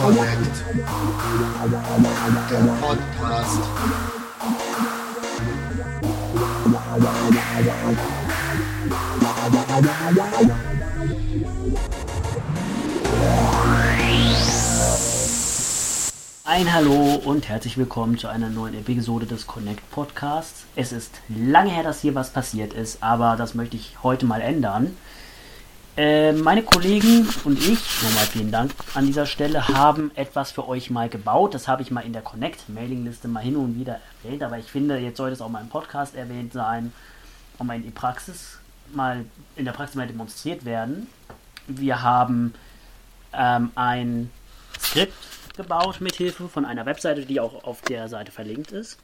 Connect. Der Podcast. Ein Hallo und herzlich willkommen zu einer neuen Episode des Connect Podcasts. Es ist lange her, dass hier was passiert ist, aber das möchte ich heute mal ändern. Äh, meine Kollegen und ich, nochmal vielen Dank an dieser Stelle, haben etwas für euch mal gebaut. Das habe ich mal in der Connect-Mailingliste mal hin und wieder erwähnt, aber ich finde, jetzt sollte es auch mal im Podcast erwähnt sein, und mal in die Praxis mal in der Praxis mal demonstriert werden. Wir haben ähm, ein Skript gebaut mit Hilfe von einer Webseite, die auch auf der Seite verlinkt ist,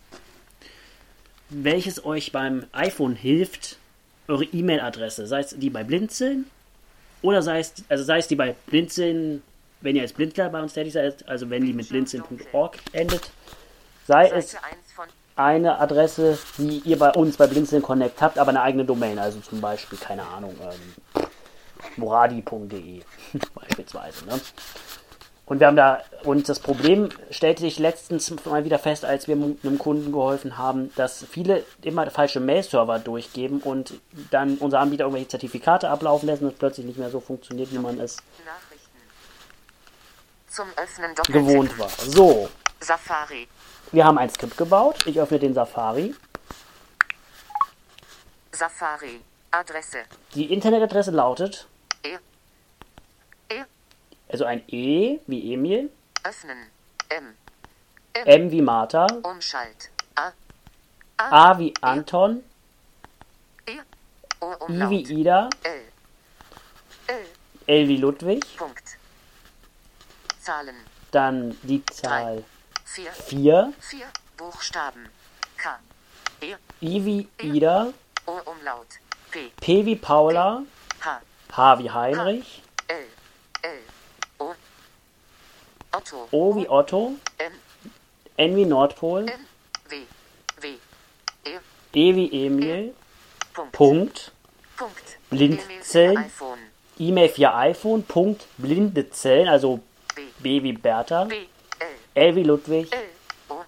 welches euch beim iPhone hilft, eure E-Mail-Adresse, sei es die bei Blinzeln oder sei es, also sei es die bei Blinzeln, wenn ihr als Blindler bei uns tätig seid, also wenn die mit blinzeln.org endet, sei es Seite 1 von eine Adresse, die ihr bei uns bei Blinzeln Connect habt, aber eine eigene Domain, also zum Beispiel, keine Ahnung, ähm, moradi.de beispielsweise. Ne? Und wir haben da, und das Problem stellte sich letztens mal wieder fest, als wir einem Kunden geholfen haben, dass viele immer falsche Mail-Server durchgeben und dann unser Anbieter irgendwelche Zertifikate ablaufen lassen und es plötzlich nicht mehr so funktioniert, wie man es gewohnt war. So, Safari. wir haben ein Skript gebaut. Ich öffne den Safari. Safari. Adresse. Die Internetadresse lautet. E. also ein E wie Emil, Öffnen. M. M wie Martha, Umschalt. A. A wie Anton, E. O I Umlaut. wie Ida, L. L. L wie Ludwig, Punkt. Zahlen. dann die Zahl 4. 4, 4. Buchstaben. K. E. I wie Ida, O Umlaut. P. P wie Paula, H. H wie Heinrich, L. L. O. Otto. O wie Otto, N. N wie Nordpol, N. W. W. E. E wie Emil, Punkt. Punkt, Punkt. Blindzellen. E-Mail für iPhone. Punkt, blinde Zellen, also B. B wie Bertha, B. L. L wie Ludwig, L. O.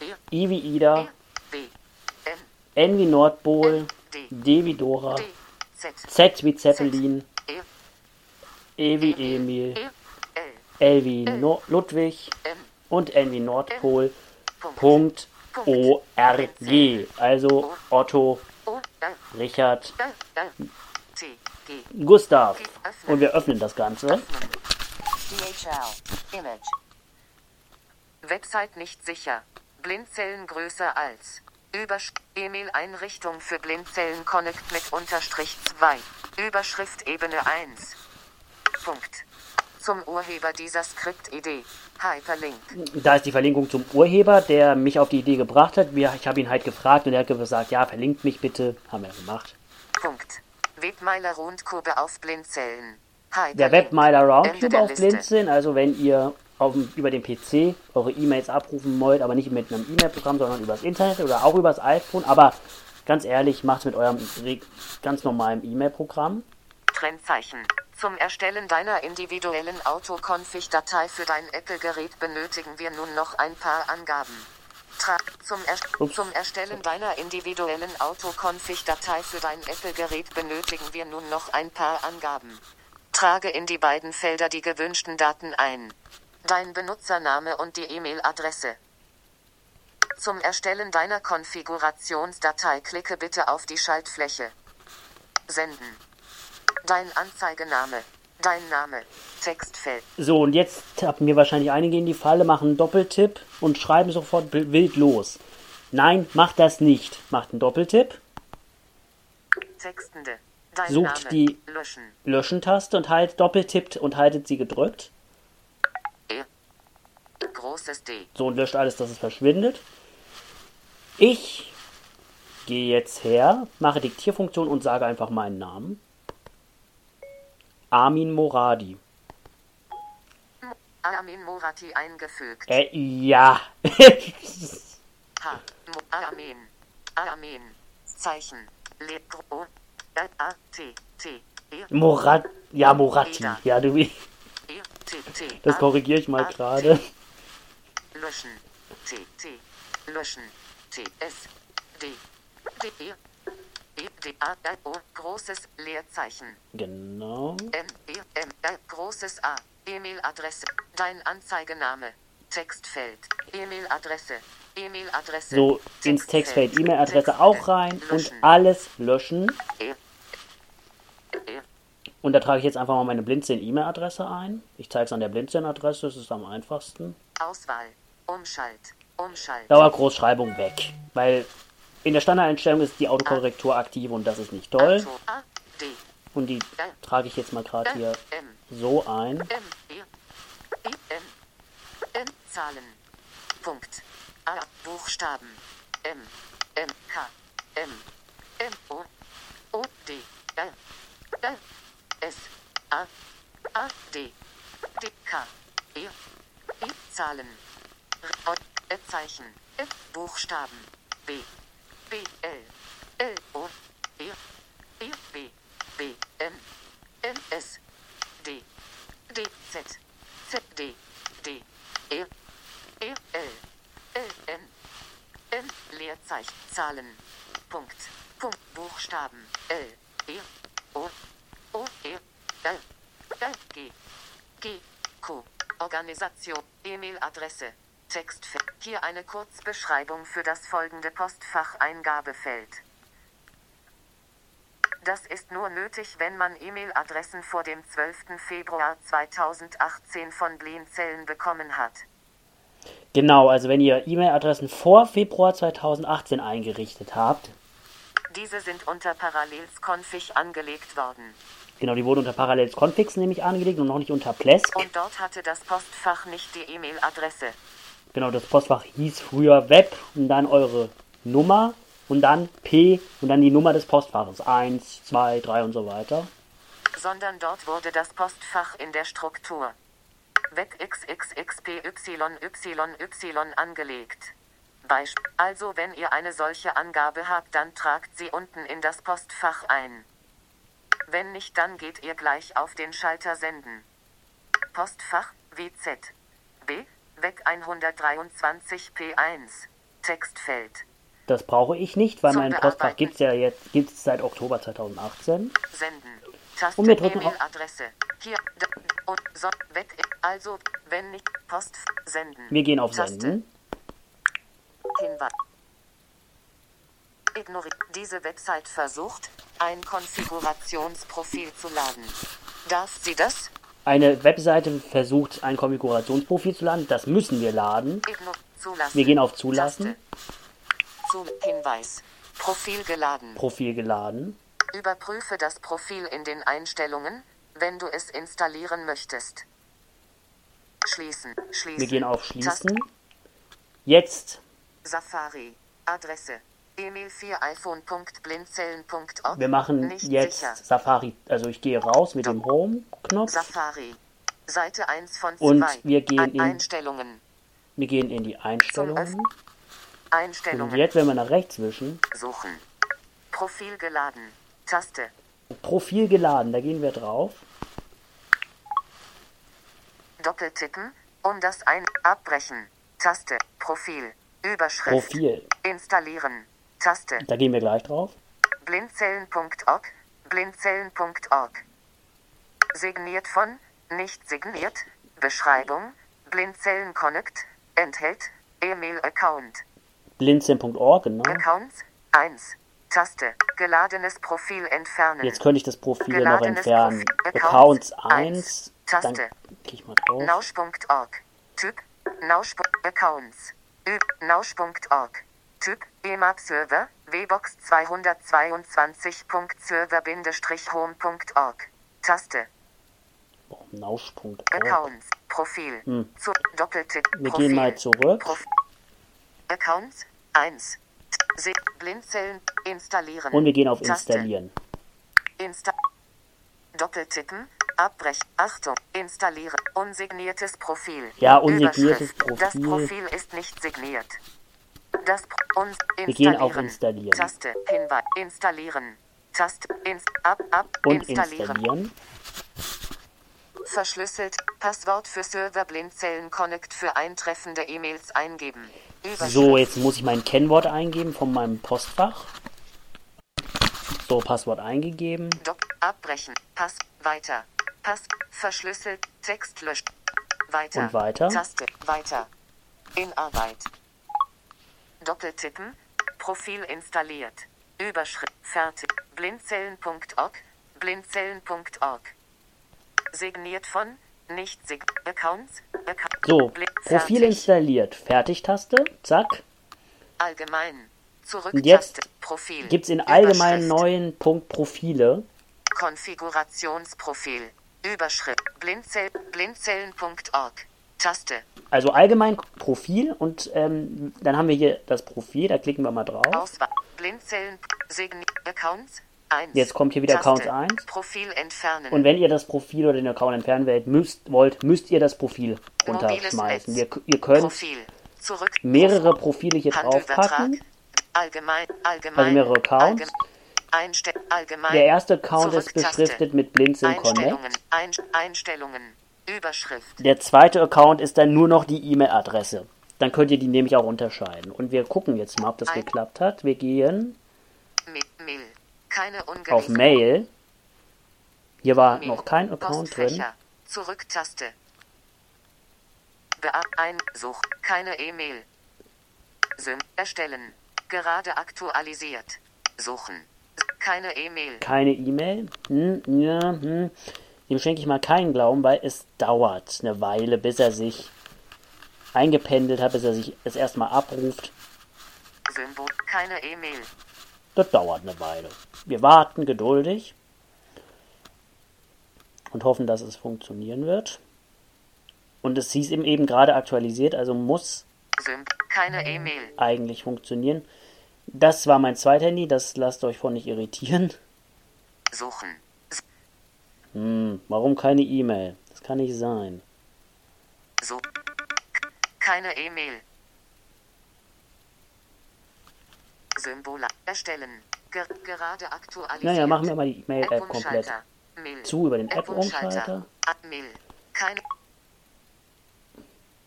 E. I wie Ida, E. N. Wie Nordpol, D. D wie Dora, D. Z. Z wie Zeppelin, E. E wie Emil, E. Wie no Ludwig M. und wie Nordpol, Punkt. Punkt, O, R, G, also Otto. Richard. Gustav. Und wir öffnen das Ganze. DHL. Image. Website nicht sicher. Blindzellen größer als. Übersch E-Mail-Einrichtung für Blindzellen Connect mit Unterstrich 2. Überschrift Ebene 1. Punkt. Zum Urheber dieser Skriptidee. Hyperlink. Da ist die Verlinkung zum Urheber, der mich auf die Idee gebracht hat. Ich habe ihn halt gefragt und er hat gesagt, ja, verlinkt mich bitte. Haben wir gemacht. Punkt. Webmeiler Rundkurve auf Blindzellen. Der Hyperlink. Webmeiler Ende Roundtube der auf. Blinzeln, also wenn ihr auf, über den PC eure E-Mails abrufen wollt, aber nicht mit einem E-Mail-Programm, sondern übers Internet oder auch übers iPhone. Aber ganz ehrlich, macht es mit eurem re- ganz normalen E-Mail-Programm. Trennzeichen. Zum Erstellen deiner individuellen Autoconfig-Datei für dein Apple-Gerät benötigen wir nun noch ein paar Angaben. Tra zum, Erst Ups. zum Erstellen deiner individuellen Autoconfig-Datei für dein Apple-Gerät benötigen wir nun noch ein paar Angaben. Trage in die beiden Felder die gewünschten Daten ein. Dein Benutzername und die E-Mail-Adresse. Zum Erstellen deiner Konfigurationsdatei klicke bitte auf die Schaltfläche. Senden. Dein Anzeigename. Dein Name. Textfeld. So, und jetzt tappen mir wahrscheinlich einige in die Falle, machen einen Doppeltipp und schreiben sofort wi- wild los. Nein, macht das nicht. Macht einen Doppeltipp, Textende. Dein Sucht Name. die- Löschen. Löschen-Taste und halt doppeltippt und haltet sie gedrückt. E. Großes D. So, und löscht alles, dass es verschwindet. Ich gehe jetzt her, mache Diktierfunktion und sage einfach meinen Namen. Armin Moradi. Armin Morati eingefügt. Äh, ja. H. Mo Armin. Armin. Zeichen. Le O. R A T T. E Morat, ja, Morati. Ja, du, E das korrigiere ich mal gerade. Löschen. T T. Löschen. T S. D. D E. E D A R O. Großes Leerzeichen. Genau. M E M R großes A. E-Mail-Adresse. Dein Anzeigename. Textfeld. E-Mail-Adresse. E-Mail-Adresse. So, ins Textfeld E-Mail-Adresse auch rein und Löschen. alles löschen. E. E. Und da trage ich jetzt einfach mal meine Blinzeln-E-Mail-Adresse ein. Ich zeige es an der Blinzeln-Adresse, das ist am einfachsten. Auswahl. Umschalt. Umschalt. Dauergroßschreibung weg. Weil in der Standardeinstellung ist die Autokorrektur aktiv und das ist nicht toll. Und die trage ich jetzt mal gerade hier so ein. Zahlen. Punkt. A. Buchstaben. M. M. K. M. M. O. O. D. R. R. S. A. A. D. D. K. E. E. Zahlen. R. O. Zeichen. F. Buchstaben. B. B. L. L. O. E. E. B. B. N. N. S. D. D. Z. Z. D. D. E. E. L. L. N. N. Leerzeichen. Zahlen. Punkt. Punkt. Buchstaben. L. E. O. O. E. L. L. G. G. Q. Organisation. E-Mail-Adresse. Textfeld. Hier eine Kurzbeschreibung für das folgende Postfach-Eingabefeld. Das ist nur nötig, wenn man E-Mail-Adressen vor dem 12. Februar 2018 von Blinzellen bekommen hat. Genau, also wenn ihr E-Mail-Adressen vor Februar 2018 eingerichtet habt, Diese sind unter Parallels Config angelegt worden. genau, die wurden unter Parallels Configs nämlich angelegt und noch nicht unter Plesk. Und dort hatte das Postfach nicht die E-Mail-Adresse. Genau, das Postfach hieß früher Web und dann eure Nummer und dann P und dann die Nummer des Postfaches. 1, 2, 3 und so weiter. sondern dort wurde das Postfach in der Struktur Web XXXPYYY angelegt. Also wenn ihr eine solche Angabe habt, dann tragt sie unten in das Postfach ein. Wenn nicht, dann geht ihr gleich auf den Schalter Senden. Postfach WZ B Weg 123 P1 Textfeld Das brauche ich nicht, weil Zum mein Postfach gibt es ja jetzt gibt's seit Oktober 2018. Senden. Taste Und wir drücken auf- E-Mail-Adresse. Hier d- und so weg. Also, wenn nicht Post senden. Wir gehen auf Taste. Senden. Hinweis. Ignoriert. Diese Website versucht, ein Konfigurationsprofil zu laden. Darf sie das? Eine Webseite versucht ein Konfigurationsprofil zu laden. Das müssen wir laden. Wir gehen auf Zulassen. Hinweis. Profil geladen. Profil geladen. Überprüfe das Profil in den Einstellungen, wenn du es installieren möchtest. Schließen. Schließen. Wir gehen auf. Schließen. Jetzt, Safari. Adresse. Emil 4 iPhone.blindzellen.org. wir machen Nicht jetzt sicher. Safari. Also ich gehe raus mit dem Home-Knopf. Safari. Seite 1 von 2. Und wir gehen in- Einstellungen. Wir gehen in die Einstellungen. Einstellungen. Und jetzt, wenn wir nach rechts wischen, Suchen. Profil geladen. Taste. Profil geladen, da gehen wir drauf. Doppeltippen. Um das ein. Abbrechen. Taste. Profil. Überschrift. Profil, Installieren. Taste. da gehen wir gleich drauf. Blindzellen.org. Blindzellen.org. Signiert von, nicht signiert, Beschreibung, Blindzellen Connect, enthält, E-Mail-Account. Blinzeln.org, genau. Accounts, 1. Taste, geladenes Profil entfernen. Jetzt könnte ich das Profil noch Geladenes entfernen. Profil. Accounts Accounts 1, dann Taste. klicke ich mal drauf. Nausch.org. Typ, Nausch. Accounts. Üb, Nausch.org. Typ, EMAP-Server, Wbox 222.server-home.org. Taste, Nausch.org. Accounts, Profil, Hm. zu, Doppeltipp, Wir Profil. gehen mal zurück. Prof Accounts, 1. Se Blindzellen, installieren. Und wir gehen auf Taste. Installieren. Insta Doppeltippen, Abbrech. Achtung. Installiere. Unsigniertes Profil. Ja, unsigniertes Überschrift. Das Profil. Profil ist nicht signiert. Das uns Wir gehen auf installieren. Installieren. Taste. Hinweis. Installieren. Taste. Ins ab ab Und installieren. installieren. Verschlüsselt. Passwort für Server Blindzellen Connect für eintreffende E-Mails eingeben. So, jetzt muss ich mein Kennwort eingeben von meinem Postfach. So, Passwort eingegeben. Doc abbrechen. Pass weiter. Pass verschlüsselt. Text löscht. Weiter. Und weiter. Taste weiter. In Arbeit. Doppeltippen. Profil installiert. Überschrift fertig. Blindzellen.org. Blindzellen.org. Signiert von nicht sig Accounts. Account, So, Blin- Profil fertig. installiert. Fertig-Taste. Zack. Allgemein. Zurück Und jetzt. Gibt es in allgemeinen neuen Punkt Profile. Konfigurationsprofil. Überschrift. Blindzell, blindzellen.org. Taste. Also allgemein Profil und ähm, dann haben wir hier das Profil, da klicken wir mal drauf. Auswahl. Blindzellen. Sign Accounts. 1. Jetzt kommt hier wieder Taste. Accounts 1. Profil entfernen. Und wenn ihr das Profil oder den Account entfernen wollt, müsst, wollt, müsst ihr das Profil runterschmeißen. Wir, ihr könnt Profil. Zurück. mehrere Profile hier draufpacken. Allgemein. Allgemein. Also mehrere Accounts. Allgemein. Der erste Account ist beschriftet mit Blinzeln. Connect. Ein Einstellungen. Überschrift. Der zweite Account ist dann nur noch die E-Mail-Adresse. Dann könnt ihr die nämlich auch unterscheiden. Und wir gucken jetzt mal, ob das Ein- geklappt hat. Wir gehen Mail. Keine auf Mail. Hier war Mail. noch kein Account drin. Zurück-Taste. Beab ein Such. Keine E-Mail. Sym erstellen. Gerade aktualisiert. Suchen. Keine E-Mail. Keine E-Mail. Hm, ja, hm. Dem schenke ich mal keinen Glauben, weil es dauert eine Weile, bis er sich eingependelt hat, bis er sich es erstmal abruft. Symbol. Keine E-Mail. Das dauert eine Weile. Wir warten geduldig und hoffen, dass es funktionieren wird. Und es hieß ihm eben gerade aktualisiert, also muss E-Mail. eigentlich funktionieren. Das war mein Zweithandy, das lasst euch von nicht irritieren. Suchen. Hm, warum keine E-Mail? Das kann nicht sein. So. Keine E-Mail. Symbole erstellen. Ger gerade aktualisiert. Naja, machen wir mal die E-Mail-App komplett. Mail. zu über den App-Umschalter. Ah, Mail. Keine.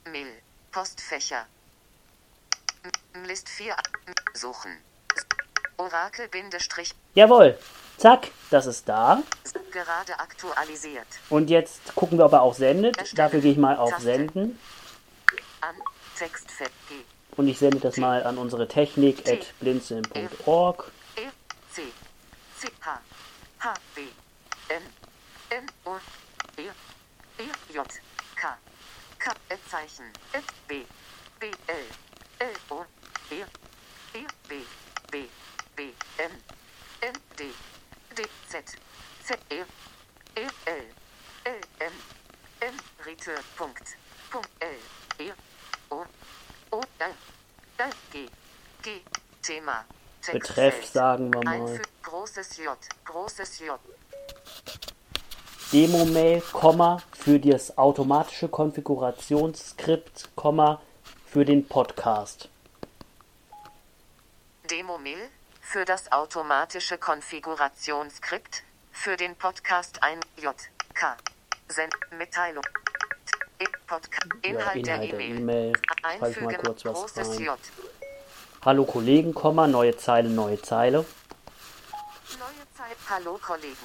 Mail. Postfächer. List 4. Suchen. S- Orakel Bindestrich. Jawohl, zack, das ist da. Gerade aktualisiert. Und jetzt gucken wir, ob er auch sendet. Dafür gehe ich mal auf Taste. Senden. An. Textfeld. G. Und ich sende das mal an unsere Technik T. at blinzeln.org. E. C. C. H. H. B. N. N. O. E. E. J. K. K. Zeichen. F. B. B. L. L. O. E. B. B. B. N. N. D. D. Z. Z. E. E. L. L. M. M. Return. Punkt. Punkt. L. E. O. O. L. L. G. G. Thema. Betreff Textfeld. sagen wir mal. Einfü großes J, großes J, Demo-Mail, Komma, für das automatische Konfigurationsskript, Komma, für den Podcast. Demo-Mail, für das automatische Konfigurationsskript, für den Podcast ein J, K, Send, Mitteilung, T, E, Podca Inhalt, Inhalt der E-Mail. Schreibe ich mal einfügen, kurz was rein. J, Hallo Kollegen, Komma, neue Zeile, neue Zeile. neue Zeit, hallo Kollegen,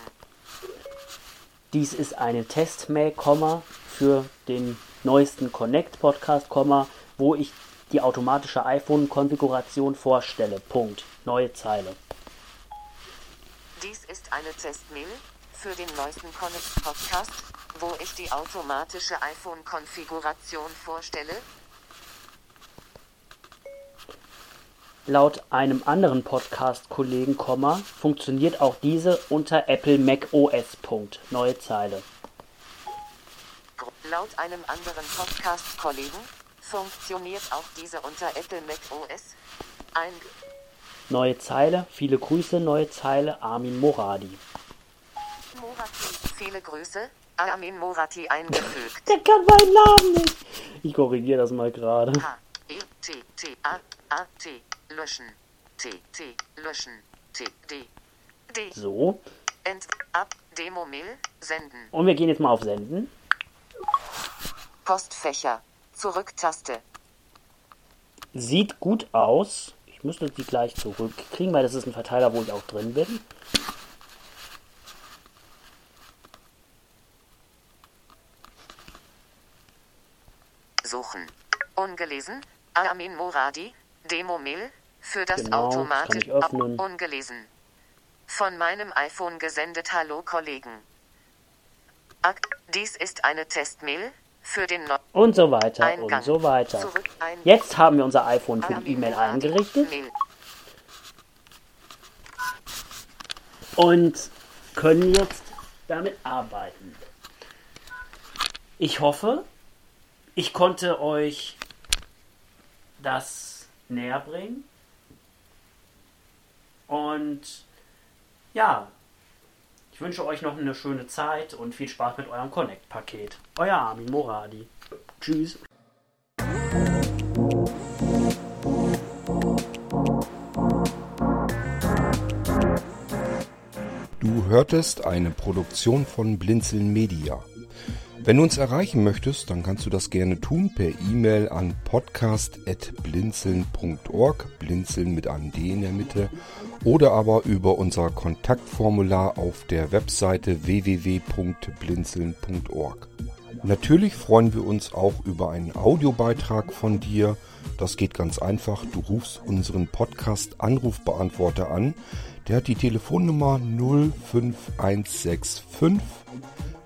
Dies ist eine Testmail, Komma, für den neuesten Connect Podcast, Komma, wo ich die automatische iPhone-Konfiguration vorstelle. Punkt. Neue Zeile. dies ist eine Testmail, für den neuesten Connect Podcast, wo ich die automatische iPhone-Konfiguration vorstelle, Laut einem anderen Podcast-Kollegen, funktioniert auch diese unter Apple Mac OS. Punkt. Neue Zeile. Laut einem anderen Podcast-Kollegen funktioniert auch diese unter Apple Mac OS. Ein Neue Zeile. Viele Grüße, neue Zeile. Armin Moradi. Morati. Viele Grüße. Armin Morati eingefügt. Der kann meinen Namen nicht. Ich korrigiere das mal gerade. H, E, T, T, A, A, T, löschen. T, T, löschen. T, D, D, So. Ent, ab, Demo-Mail, senden. Und wir gehen jetzt mal auf Senden. Postfächer. Zurück-Taste. Sieht gut aus. Ich müsste die gleich zurückkriegen, weil das ist ein Verteiler, wo ich auch drin bin. Suchen. Ungelesen. Armin Moradi. Demo-Mail. Für das Genau, automatisch ab- ungelesen. Von meinem iPhone gesendet. Hallo Kollegen. Ak dies ist eine Testmail für den no Und so weiter Eingang. und so weiter. Jetzt haben wir unser iPhone für die E-Mail eingerichtet Mail. und können jetzt damit arbeiten. Ich hoffe, ich konnte euch das näher bringen. Und ja, ich wünsche euch noch eine schöne Zeit und viel Spaß mit eurem Connect-Paket. Euer Armin Moradi. Tschüss. Du hörtest eine Produktion von Blinzeln Media. Wenn du uns erreichen möchtest, dann kannst du das gerne tun per E-Mail an podcast.blinzeln.org, blinzeln mit einem D in der Mitte, oder aber über unser Kontaktformular auf der Webseite www.blinzeln.org. Natürlich freuen wir uns auch über einen Audiobeitrag von dir. Das geht ganz einfach. Du rufst unseren Podcast Anrufbeantworter an. Der hat die Telefonnummer 05165